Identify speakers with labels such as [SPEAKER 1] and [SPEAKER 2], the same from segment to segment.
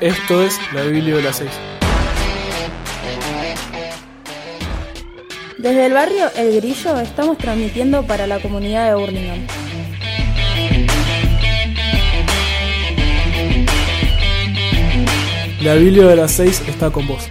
[SPEAKER 1] Esto es la Biblia de las 6.
[SPEAKER 2] Desde el barrio El Grillo estamos transmitiendo para la comunidad de Burlingame.
[SPEAKER 1] La Biblia de las 6 está con vos.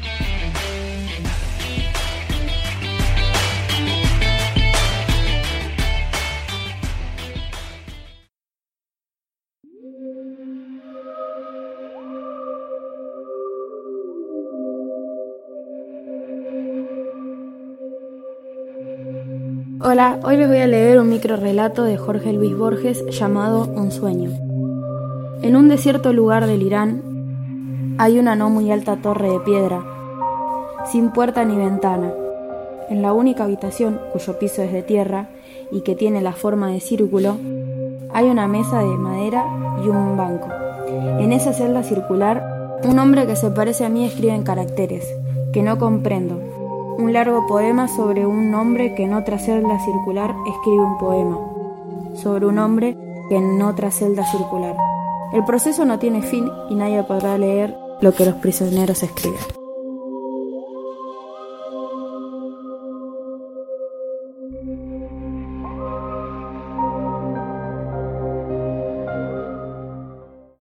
[SPEAKER 2] Hola, hoy les voy a leer un micro relato de Jorge Luis Borges llamado Un sueño. En un desierto lugar del Irán hay una no muy alta torre de piedra, sin puerta ni ventana. En la única habitación, cuyo piso es de tierra y que tiene la forma de círculo, hay una mesa de madera y un banco. En esa celda circular, un hombre que se parece a mí escribe en caracteres, que no comprendo, un largo poema sobre un hombre que en otra celda circular escribe un poema, sobre un hombre que en otra celda circular. El proceso no tiene fin y nadie podrá leer lo que los prisioneros escriben.